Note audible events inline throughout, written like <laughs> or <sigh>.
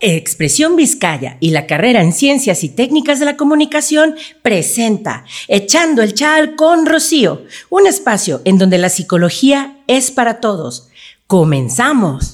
Expresión Vizcaya y la carrera en Ciencias y Técnicas de la Comunicación presenta Echando el Chal con Rocío, un espacio en donde la psicología es para todos. ¡Comenzamos!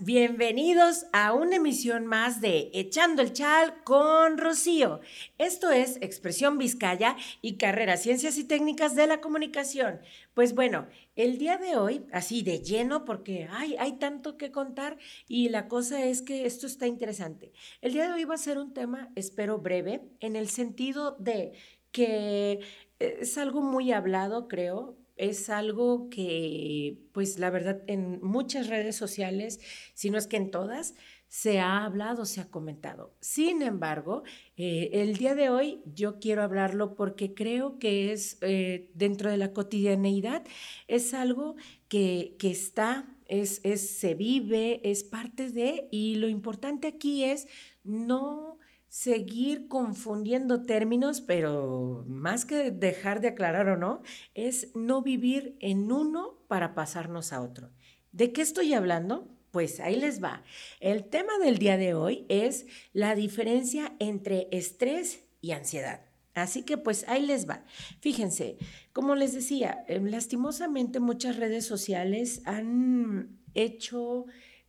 Bienvenidos a una emisión más de Echando el Chal con Rocío. Esto es Expresión Vizcaya y carrera Ciencias y Técnicas de la Comunicación. Pues bueno, el día de hoy, así de lleno, porque hay, tanto que contar y la cosa es que esto está interesante. El día de hoy va a ser un tema, espero breve, en el sentido de que es algo muy hablado, creo, es algo que, pues la verdad, en muchas redes sociales, si no es que en todas, se ha hablado, se ha comentado. Sin embargo, eh, el día de hoy yo quiero hablarlo porque creo que es eh, dentro de la cotidianeidad, es algo que, que está, es, es, se vive, es parte de, y lo importante aquí es no seguir confundiendo términos, pero más que dejar de aclarar o no, es no vivir en uno para pasarnos a otro. ¿De qué estoy hablando? Pues ahí les va. El tema del día de hoy es la diferencia entre estrés y ansiedad. Así que pues ahí les va. Fíjense, como les decía, em, lastimosamente muchas redes sociales han hecho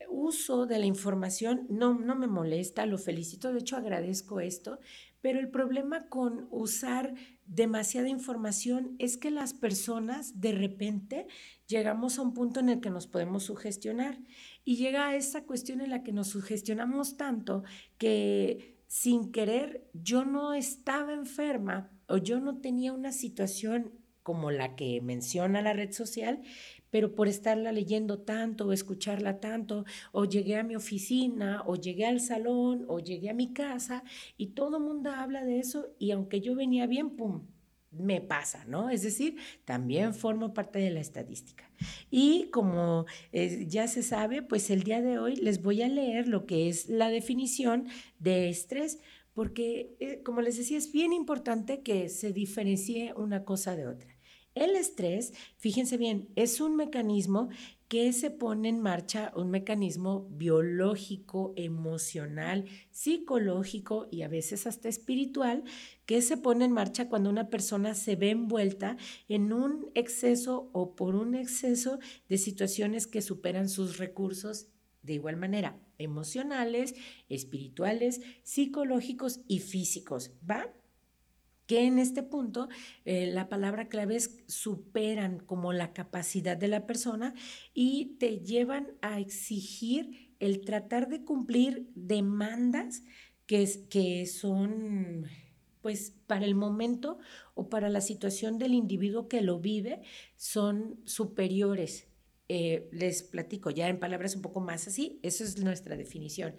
uso de la información. No, no me molesta, lo felicito, de hecho agradezco esto, pero el problema con usar demasiada información es que las personas de repente llegamos a un punto en el que nos podemos sugestionar y llega a esa cuestión en la que nos sugestionamos tanto que sin querer yo no estaba enferma o yo no tenía una situación como la que menciona la red social, pero por estarla leyendo tanto o escucharla tanto, o llegué a mi oficina, o llegué al salón, o llegué a mi casa, y todo mundo habla de eso, y aunque yo venía bien, ¡pum! me pasa, ¿no? Es decir, también formo parte de la estadística. Y como eh, ya se sabe, pues el día de hoy les voy a leer lo que es la definición de estrés, porque, eh, como les decía, es bien importante que se diferencie una cosa de otra. El estrés, fíjense bien, es un mecanismo que se pone en marcha, un mecanismo biológico, emocional, psicológico y a veces hasta espiritual, que se pone en marcha cuando una persona se ve envuelta en un exceso o por un exceso de situaciones que superan sus recursos de igual manera emocionales, espirituales, psicológicos y físicos, ¿va? Que en este punto eh, la palabra clave es superan como la capacidad de la persona y te llevan a exigir el tratar de cumplir demandas que, que son pues para el momento o para la situación del individuo que lo vive son superiores. Eh, les platico ya en palabras un poco más así, esa es nuestra definición.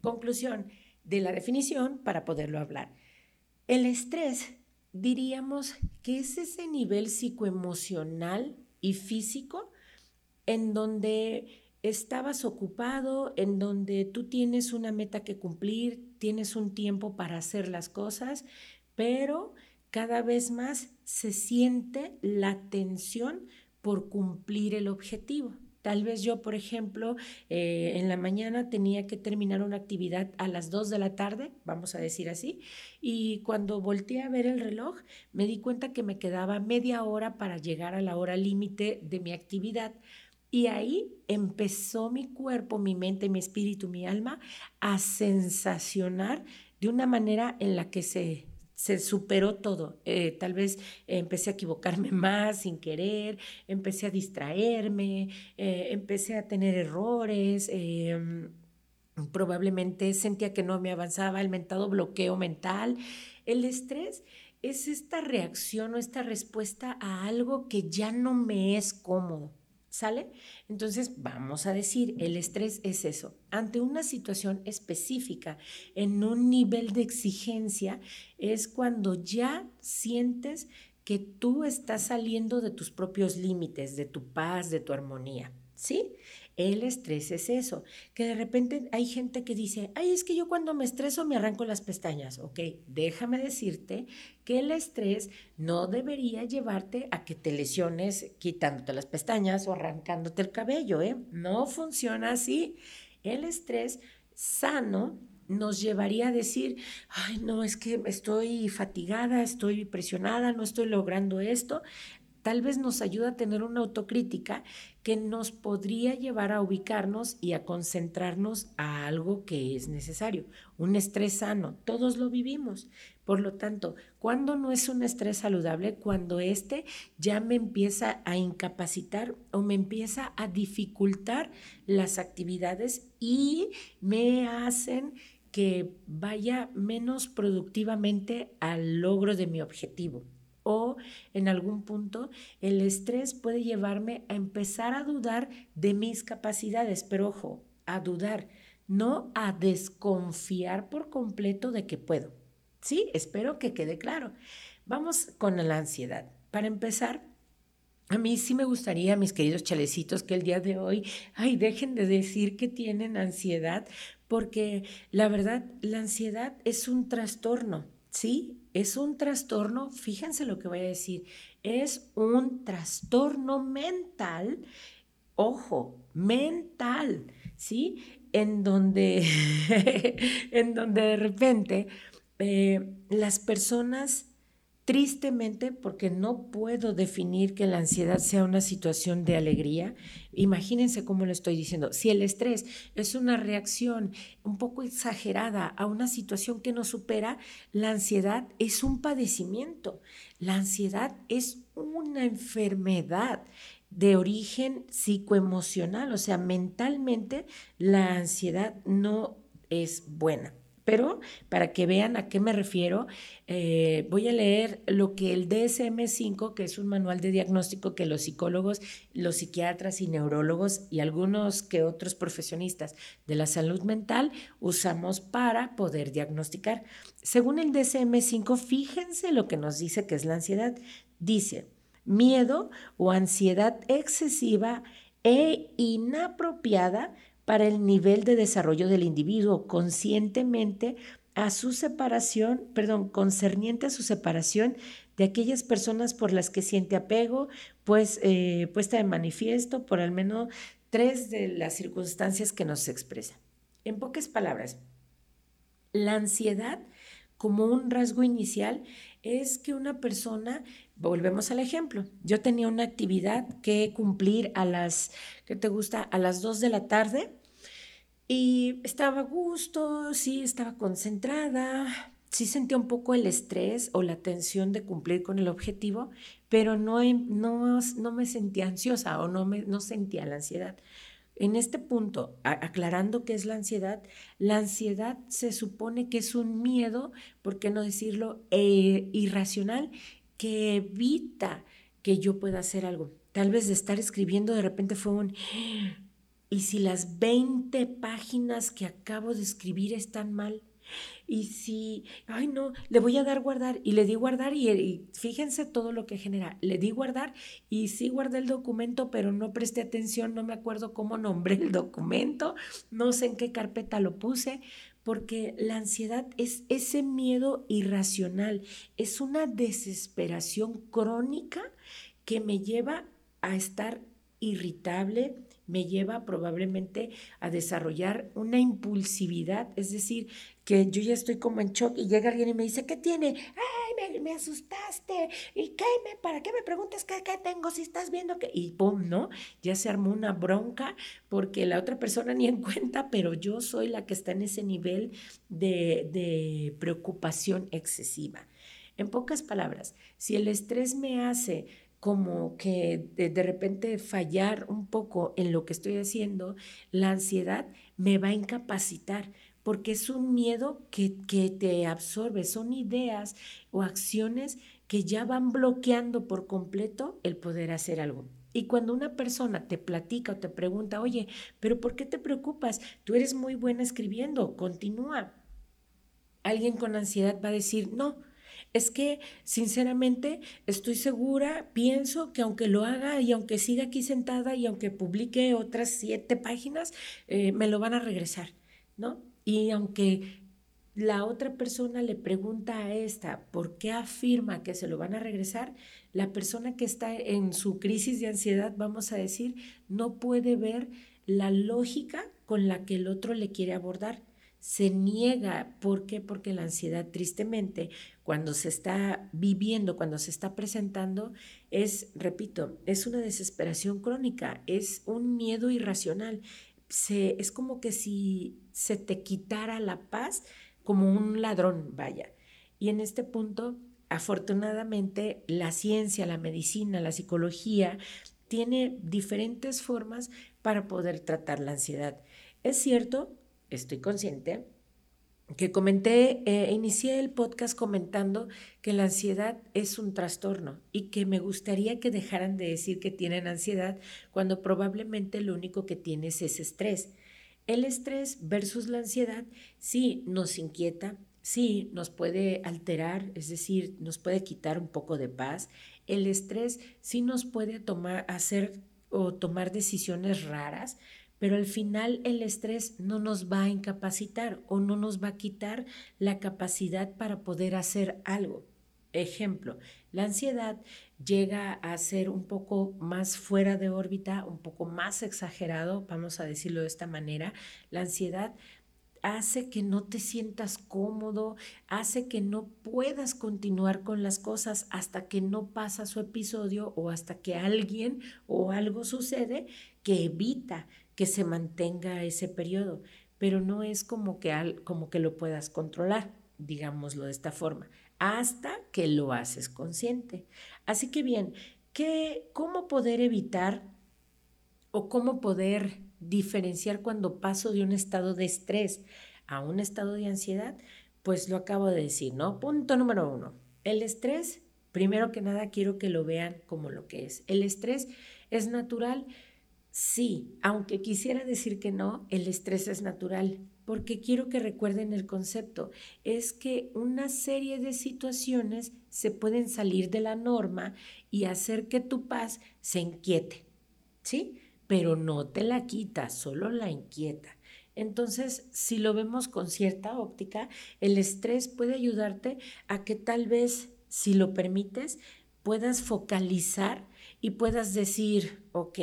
Conclusión de la definición para poderlo hablar. El estrés diríamos que es ese nivel psicoemocional y físico en donde estabas ocupado, en donde tú tienes una meta que cumplir, tienes un tiempo para hacer las cosas, pero cada vez más se siente la tensión por cumplir el objetivo. Tal vez yo, por ejemplo, eh, en la mañana tenía que terminar una actividad a las 2 de la tarde, vamos a decir así, y cuando volteé a ver el reloj, me di cuenta que me quedaba media hora para llegar a la hora límite de mi actividad. Y ahí empezó mi cuerpo, mi mente, mi espíritu, mi alma a sensacionar de una manera en la que se se superó todo. Eh, tal vez empecé a equivocarme <laughs> más sin querer, empecé a distraerme, eh, empecé a tener errores, em, probablemente sentía que no me avanzaba el mentado bloqueo mental. El estrés es esta reacción o esta respuesta a algo que ya no me es cómodo. ¿Sale? Entonces, vamos a decir, el estrés es eso. Ante una situación específica, en un nivel de exigencia, es cuando ya sientes que tú estás saliendo de tus propios límites, de tu paz, de tu armonía. ¿sí? El estrés es eso, que de repente hay gente que dice, ay, es que yo cuando me estreso me arranco las pestañas. Ok, déjame decirte que el estrés no debería llevarte a que te lesiones quitándote las pestañas o arrancándote el cabello, ¿eh? No funciona así. El estrés sano nos llevaría a decir, ay, no, es que estoy fatigada, estoy presionada, no estoy logrando esto tal vez nos ayuda a tener una autocrítica que nos podría llevar a ubicarnos y a concentrarnos a algo que es necesario, un estrés sano. Todos lo vivimos. Por lo tanto, cuando no es un estrés saludable, cuando este ya me empieza a incapacitar o me empieza a dificultar las actividades y me hacen que vaya menos productivamente al logro de mi objetivo o en algún punto el estrés puede llevarme a empezar a dudar de mis capacidades, pero ojo, a dudar, no a desconfiar por completo de que puedo. Sí, espero que quede claro. Vamos con la ansiedad. Para empezar, a mí sí me gustaría, mis queridos chalecitos, que el día de hoy, ay, dejen de decir que tienen ansiedad, porque la verdad, la ansiedad es un trastorno, ¿sí? es un trastorno, fíjense lo que voy a decir, es un trastorno mental, ojo, mental, ¿sí? En donde, <laughs> en donde de repente eh, las personas Tristemente, porque no puedo definir que la ansiedad sea una situación de alegría, imagínense cómo lo estoy diciendo. Si el estrés es una reacción un poco exagerada a una situación que nos supera, la ansiedad es un padecimiento. La ansiedad es una enfermedad de origen psicoemocional, o sea, mentalmente la ansiedad no es buena. Pero para que vean a qué me refiero, eh, voy a leer lo que el DSM5, que es un manual de diagnóstico que los psicólogos, los psiquiatras y neurólogos y algunos que otros profesionistas de la salud mental usamos para poder diagnosticar. Según el DSM5, fíjense lo que nos dice que es la ansiedad. Dice, miedo o ansiedad excesiva e inapropiada para el nivel de desarrollo del individuo conscientemente a su separación, perdón, concerniente a su separación de aquellas personas por las que siente apego, pues eh, puesta de manifiesto por al menos tres de las circunstancias que nos expresan. En pocas palabras, la ansiedad como un rasgo inicial es que una persona, volvemos al ejemplo, yo tenía una actividad que cumplir a las, ¿qué te gusta? A las 2 de la tarde y estaba a gusto, sí, estaba concentrada, sí sentía un poco el estrés o la tensión de cumplir con el objetivo, pero no, no, no me sentía ansiosa o no, me, no sentía la ansiedad. En este punto, aclarando qué es la ansiedad, la ansiedad se supone que es un miedo, por qué no decirlo, eh, irracional, que evita que yo pueda hacer algo. Tal vez de estar escribiendo de repente fue un, ¿Y si las 20 páginas que acabo de escribir están mal? Y si, ay no, le voy a dar guardar y le di guardar y, fíjense todo lo que genera. Le di guardar y sí guardé el documento, pero no presté atención, no me acuerdo cómo nombré el documento, no sé en qué carpeta lo puse, porque la ansiedad es ese miedo irracional, es una desesperación crónica que me lleva a estar irritable, me lleva probablemente a desarrollar una impulsividad, es decir, que yo ya estoy como en shock y llega alguien y me dice, ¿qué tiene? ¡Ay, me, asustaste! ¿Y qué? Me, ¿Para qué me preguntas qué, qué tengo si estás viendo que...? Y pum, ¿no? Ya se armó una bronca porque la otra persona ni en cuenta, pero yo soy la que está en ese nivel de, de preocupación excesiva. En pocas palabras, si el estrés me hace como que de, repente fallar un poco en lo que estoy haciendo, la ansiedad me va a incapacitar porque es un miedo que, que te absorbe, son ideas o acciones que ya van bloqueando por completo el poder hacer algo. Y cuando una persona te platica o te pregunta, oye, pero ¿por qué te preocupas? Tú eres muy buena escribiendo, continúa. Alguien con ansiedad va a decir, no, es que sinceramente estoy segura, pienso que aunque lo haga y aunque siga aquí sentada y aunque publique otras siete páginas, eh, me lo van a regresar, ¿no? Y aunque la otra persona le pregunta a esta por qué afirma que se lo van a regresar, la persona que está en su crisis de ansiedad, vamos a decir, no puede ver la lógica con la que el otro le quiere abordar se niega. ¿Por qué? Porque la ansiedad, tristemente, cuando se está viviendo, cuando se está presentando, es, repito, es una desesperación crónica, es un miedo irracional. Es como que si se te quitara la paz como un ladrón, vaya. Y en este punto, afortunadamente, la ciencia, la medicina, la psicología, tiene diferentes formas para poder tratar la ansiedad. Es cierto estoy consciente que comenté, eh, inicié el podcast comentando que la ansiedad es un trastorno y que me gustaría que dejaran de decir que tienen ansiedad cuando probablemente lo único que tienes es estrés. El estrés versus la ansiedad sí nos inquieta, sí nos puede alterar, es decir, nos puede quitar un poco de paz. El estrés sí nos puede tomar, hacer o tomar decisiones raras, pero al final el estrés no nos va a incapacitar o no nos va a quitar la capacidad para poder hacer algo. Ejemplo, la ansiedad llega a ser un poco más fuera de órbita, un poco más exagerado, vamos a decirlo de esta manera. La ansiedad hace que no te sientas cómodo, hace que no puedas continuar con las cosas hasta que no pasa su episodio o hasta que alguien o algo sucede que evita que se mantenga ese periodo, pero no es como que, al, como que lo puedas controlar, digámoslo de esta forma, hasta que lo haces consciente. Así que bien, ¿qué, ¿cómo poder evitar o cómo poder diferenciar cuando paso de un estado de estrés a un estado de ansiedad? Pues lo acabo de decir, ¿no? Punto número uno. El estrés, primero que nada, quiero que lo vean como lo que es. El estrés es natural Sí, aunque quisiera decir que no, el estrés es natural, porque quiero que recuerden el concepto, es que una serie de situaciones se pueden salir de la norma y hacer que tu paz se inquiete, ¿sí? Pero no te la quita, solo la inquieta. Entonces, si lo vemos con cierta óptica, el estrés puede ayudarte a que tal vez, si lo permites, puedas focalizar y puedas decir, ok,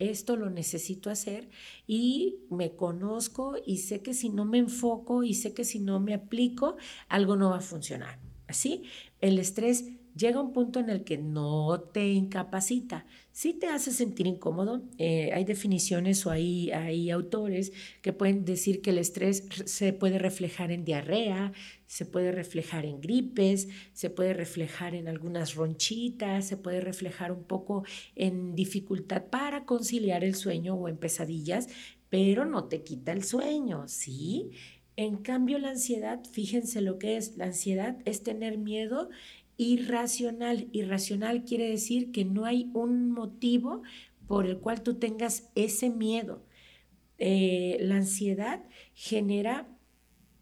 esto lo necesito hacer y me conozco y sé que si no me enfoco y sé que si no me aplico, algo no va a funcionar. Así, el estrés llega un punto en el que no te incapacita, sí te hace sentir incómodo. Eh, hay definiciones o hay, hay autores que pueden decir que el estrés se puede reflejar en diarrea, se puede reflejar en gripes, se puede reflejar en algunas ronchitas, se puede reflejar un poco en dificultad para conciliar el sueño o en pesadillas, pero no te quita el sueño, ¿sí? En cambio, la ansiedad, fíjense lo que es, la ansiedad es tener miedo irracional. Irracional quiere decir que no hay un motivo por el cual tú tengas ese miedo. Eh, la ansiedad genera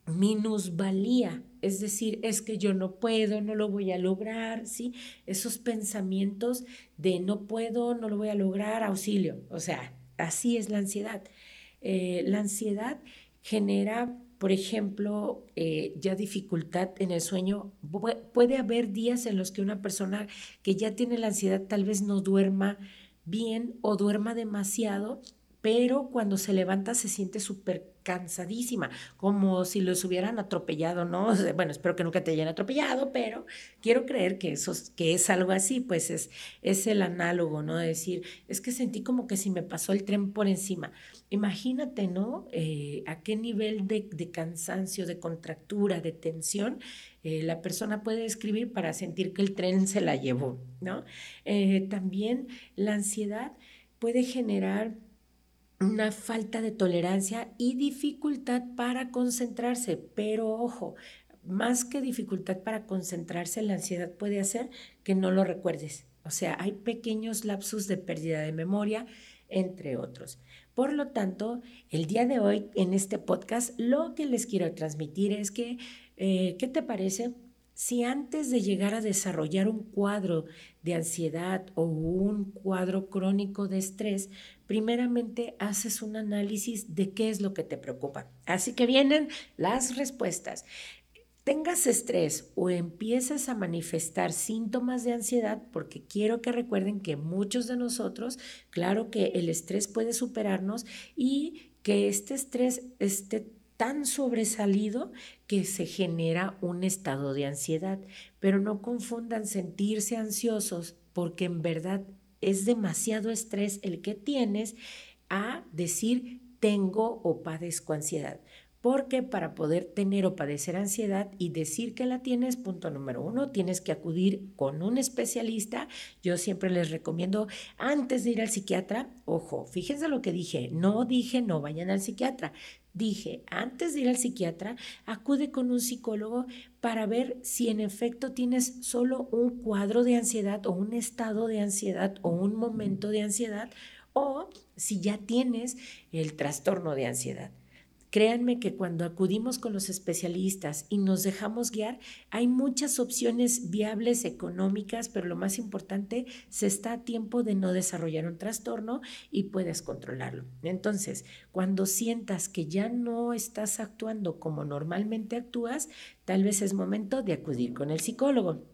minusvalía, es decir, es que yo no puedo, no lo voy a lograr, ¿sí? Esos pensamientos de no puedo, no lo voy a lograr, auxilio. O sea, así es la ansiedad. Eh, la ansiedad genera por ejemplo, eh, ya dificultad en el sueño, puede haber días en los que una persona que ya tiene la ansiedad tal vez no duerma bien o duerma demasiado, pero cuando se levanta se siente súper cansadísima, como si los hubieran atropellado, ¿no? Bueno, espero que nunca te hayan atropellado, pero quiero creer que, eso, que es algo así, pues es, es el análogo, ¿no? De decir, es que sentí como que si me pasó el tren por encima. Imagínate, ¿no? Eh, a qué nivel de, cansancio, de contractura, de tensión eh, la persona puede escribir para sentir que el tren se la llevó, ¿no? Eh, también la ansiedad puede generar una falta de tolerancia y dificultad para concentrarse. Pero ojo, más que dificultad para concentrarse, la ansiedad puede hacer que no lo recuerdes. O sea, hay pequeños lapsos de pérdida de memoria, entre otros. Por lo tanto, el día de hoy en este podcast lo que les quiero transmitir es que, eh, ¿qué te parece si antes de llegar a desarrollar un cuadro de ansiedad o un cuadro crónico de estrés, primeramente haces un análisis de qué es lo que te preocupa. Así que vienen las respuestas. Tengas estrés o empieces a manifestar síntomas de ansiedad, porque quiero que recuerden que muchos de nosotros, claro que el estrés puede superarnos y que este estrés esté tan sobresalido que se genera un estado de ansiedad. Pero no confundan sentirse ansiosos porque en verdad es demasiado estrés el que tienes a decir tengo o padezco ansiedad. Porque para poder tener o padecer ansiedad y decir que la tienes, punto número uno, tienes que acudir con un especialista. Yo siempre les recomiendo antes de ir al psiquiatra, ojo, fíjense lo que dije, no dije no vayan al psiquiatra, dije, antes de ir al psiquiatra, acude con un psicólogo para ver si en efecto tienes solo un cuadro de ansiedad o un estado de ansiedad o un momento de ansiedad o si ya tienes el trastorno de ansiedad. Créanme que cuando acudimos con los especialistas y nos dejamos guiar, hay muchas opciones viables económicas, pero lo más importante, se está a tiempo de no desarrollar un trastorno y puedes controlarlo. Entonces, cuando sientas que ya no estás actuando como normalmente actúas, tal vez es momento de acudir con el psicólogo.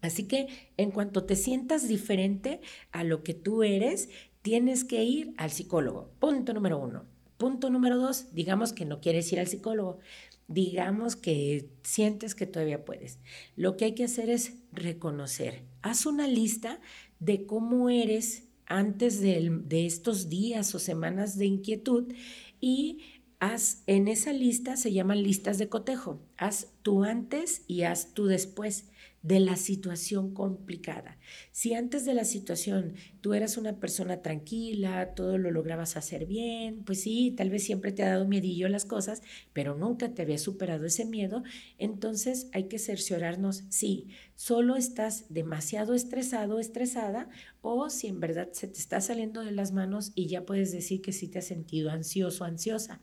Así que en cuanto te sientas diferente a lo que tú eres, tienes que ir al psicólogo. Punto número uno. Punto número dos, digamos que no quieres ir al psicólogo, digamos que sientes que todavía puedes. Lo que hay que hacer es reconocer. Haz una lista de cómo eres antes de, estos días o semanas de inquietud y haz en esa lista, se llaman listas de cotejo, haz tu antes y haz tu después de la situación complicada. Si antes de la situación tú eras una persona tranquila, todo lo lograbas hacer bien, pues sí, tal vez siempre te ha dado miedillo las cosas, pero nunca te había superado ese miedo, entonces hay que cerciorarnos si solo estás demasiado estresado, estresada, o si en verdad se te está saliendo de las manos y ya puedes decir que sí te has sentido ansioso, ansiosa.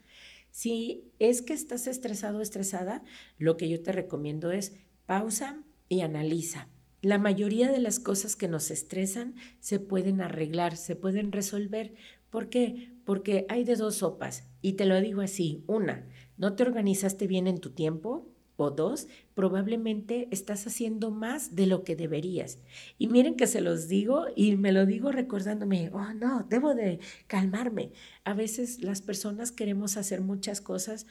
Si es que estás estresado, estresada, lo que yo te recomiendo es pausa, y analiza. La mayoría de las cosas que nos estresan se pueden arreglar, se pueden resolver. ¿Por qué? Porque hay de dos sopas. Y te lo digo así. Una, no te organizaste bien en tu tiempo. O dos, probablemente estás haciendo más de lo que deberías. Y miren que se los digo y me lo digo recordándome, oh no, debo de calmarme. A veces las personas queremos hacer muchas cosas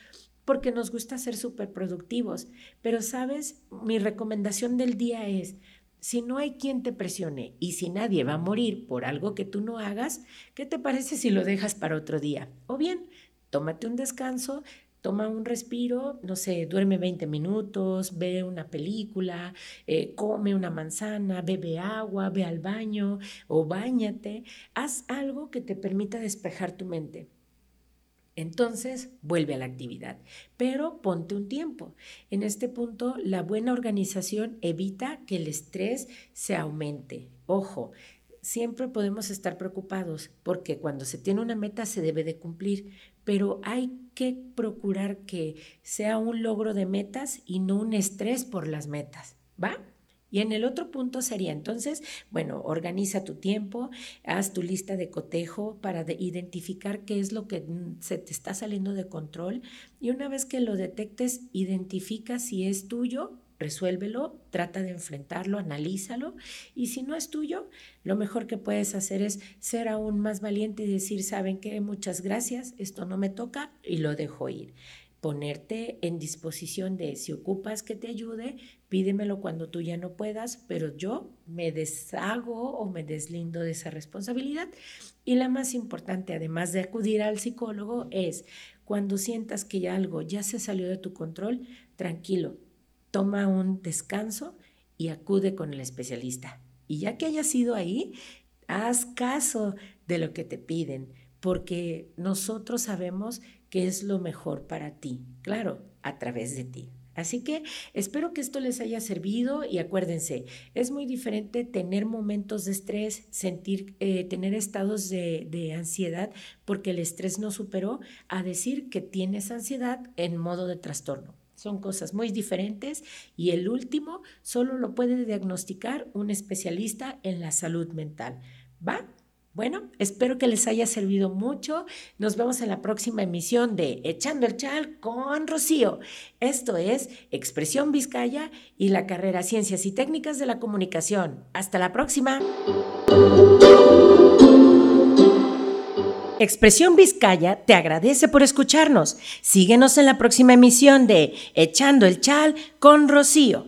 porque nos gusta ser súper productivos. Pero, ¿sabes? Mi recomendación del día es, si no hay quien te presione y si nadie va a morir por algo que tú no hagas, ¿qué te parece si lo dejas para otro día? O bien, tómate un descanso, toma un respiro, no sé, duerme 20 minutos, ve una película, eh, come una manzana, bebe agua, ve al baño o bañate, haz algo que te permita despejar tu mente. Entonces, vuelve a la actividad, pero ponte un tiempo. En este punto, la buena organización evita que el estrés se aumente. Ojo, siempre podemos estar preocupados porque cuando se tiene una meta se debe de cumplir, pero hay que procurar que sea un logro de metas y no un estrés por las metas, ¿va? Y en el otro punto sería entonces, bueno, organiza tu tiempo, haz tu lista de cotejo para identificar qué es lo que se te está saliendo de control. Y una vez que lo detectes, identifica si es tuyo, resuélvelo, trata de enfrentarlo, analízalo. Y si no es tuyo, lo mejor que puedes hacer es ser aún más valiente y decir, ¿saben qué? Muchas gracias, esto no me toca y lo dejo ir ponerte en disposición de si ocupas que te ayude, pídemelo cuando tú ya no puedas, pero yo me deshago o me deslindo de esa responsabilidad. Y la más importante, además de acudir al psicólogo, es cuando sientas que ya algo ya se salió de tu control, tranquilo, toma un descanso y acude con el especialista. Y ya que hayas ido ahí, haz caso de lo que te piden, porque nosotros sabemos qué es lo mejor para ti, claro, a través de ti. Así que espero que esto les haya servido y acuérdense, es muy diferente tener momentos de estrés, sentir, eh, tener estados de, de ansiedad porque el estrés no superó, a decir que tienes ansiedad en modo de trastorno. Son cosas muy diferentes y el último solo lo puede diagnosticar un especialista en la salud mental. ¿Va? Bueno, espero que les haya servido mucho. Nos vemos en la próxima emisión de Echando el Chal con Rocío. Esto es Expresión Vizcaya y la carrera Ciencias y Técnicas de la Comunicación. Hasta la próxima. Expresión Vizcaya te agradece por escucharnos. Síguenos en la próxima emisión de Echando el Chal con Rocío.